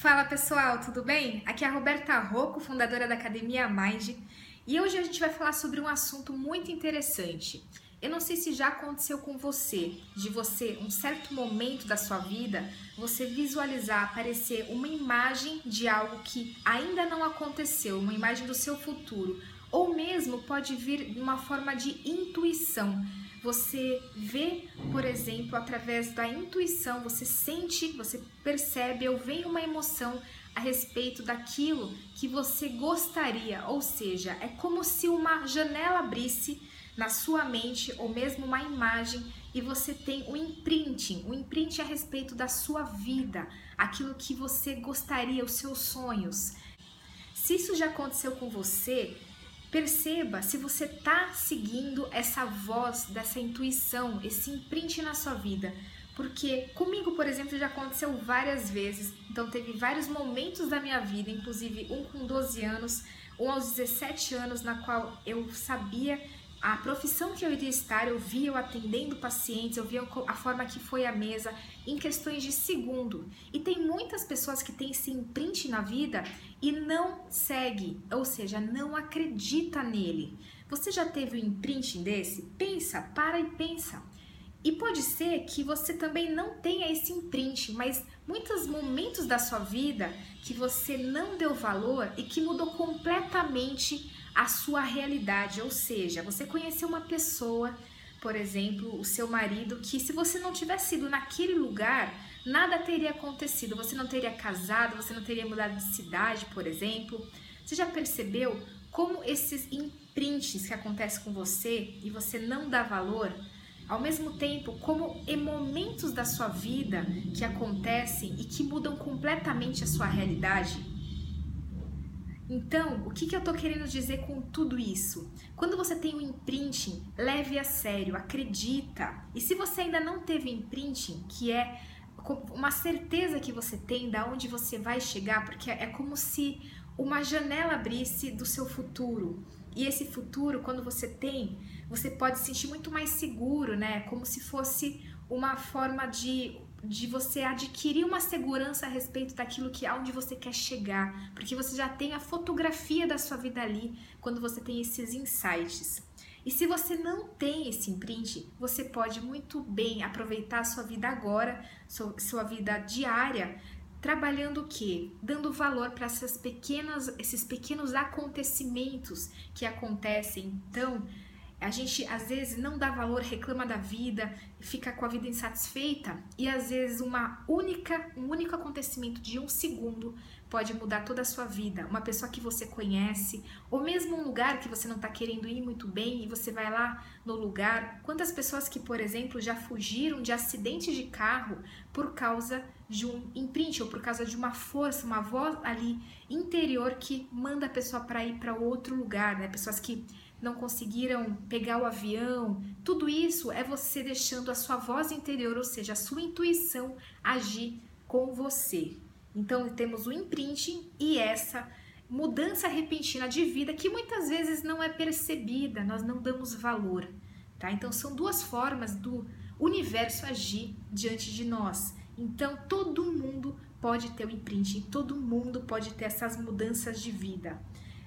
Fala pessoal, tudo bem? Aqui é a Roberta Rocco, fundadora da Academia Mind, e hoje a gente vai falar sobre um assunto muito interessante. Eu não sei se já aconteceu com você, de você, um certo momento da sua vida, você visualizar aparecer uma imagem de algo que ainda não aconteceu, uma imagem do seu futuro, ou mesmo pode vir de uma forma de intuição você vê, por exemplo, através da intuição, você sente, você percebe ou vem uma emoção a respeito daquilo que você gostaria, ou seja, é como se uma janela abrisse na sua mente ou mesmo uma imagem e você tem um imprinting, um imprint a respeito da sua vida, aquilo que você gostaria, os seus sonhos. Se isso já aconteceu com você, Perceba se você está seguindo essa voz, dessa intuição, esse imprint na sua vida. Porque comigo, por exemplo, já aconteceu várias vezes. Então, teve vários momentos da minha vida, inclusive um com 12 anos, um aos 17 anos, na qual eu sabia a profissão que eu iria estar, eu via eu atendendo pacientes, eu via a forma que foi a mesa em questões de segundo. E tem muitas pessoas que têm esse imprint na vida e não segue, ou seja, não acredita nele. Você já teve um imprint desse? Pensa, para e pensa. E pode ser que você também não tenha esse imprint, mas muitos momentos da sua vida que você não deu valor e que mudou completamente a sua realidade, ou seja, você conheceu uma pessoa, por exemplo, o seu marido, que se você não tivesse ido naquele lugar, nada teria acontecido, você não teria casado, você não teria mudado de cidade, por exemplo. Você já percebeu como esses imprints que acontecem com você e você não dá valor, ao mesmo tempo como em momentos da sua vida que acontecem e que mudam completamente a sua realidade? Então, o que, que eu tô querendo dizer com tudo isso? Quando você tem um imprinting, leve a sério, acredita. E se você ainda não teve imprinting, que é uma certeza que você tem da onde você vai chegar, porque é como se uma janela abrisse do seu futuro. E esse futuro, quando você tem, você pode se sentir muito mais seguro, né? Como se fosse uma forma de de você adquirir uma segurança a respeito daquilo que aonde você quer chegar, porque você já tem a fotografia da sua vida ali quando você tem esses insights. E se você não tem esse imprint, você pode muito bem aproveitar a sua vida agora, sua vida diária, trabalhando o quê? Dando valor para essas pequenas, esses pequenos acontecimentos que acontecem. Então, a gente às vezes não dá valor, reclama da vida, fica com a vida insatisfeita e às vezes uma única, um único acontecimento de um segundo pode mudar toda a sua vida. Uma pessoa que você conhece, ou mesmo um lugar que você não está querendo ir muito bem e você vai lá no lugar. Quantas pessoas que, por exemplo, já fugiram de acidente de carro por causa de um imprint ou por causa de uma força, uma voz ali interior que manda a pessoa para ir para outro lugar, né? Pessoas que não conseguiram pegar o avião. Tudo isso é você deixando a sua voz interior, ou seja, a sua intuição agir com você. Então temos o imprinting e essa mudança repentina de vida que muitas vezes não é percebida, nós não damos valor, tá? Então são duas formas do universo agir diante de nós. Então todo mundo pode ter o imprinting, todo mundo pode ter essas mudanças de vida.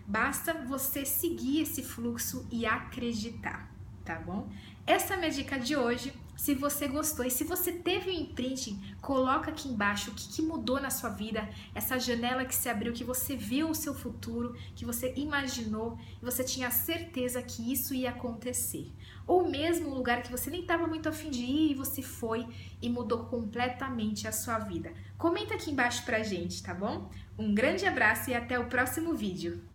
Basta você seguir esse fluxo e acreditar, tá bom? Essa é a minha dica de hoje. Se você gostou e se você teve um imprinting, coloca aqui embaixo o que, que, mudou na sua vida, essa janela que se abriu, que você viu o seu futuro, que você imaginou e você tinha certeza que isso ia acontecer. Ou mesmo um lugar que você nem estava muito afim de ir e você foi e mudou completamente a sua vida. Comenta aqui embaixo pra gente, tá bom? Um grande abraço e até o próximo vídeo.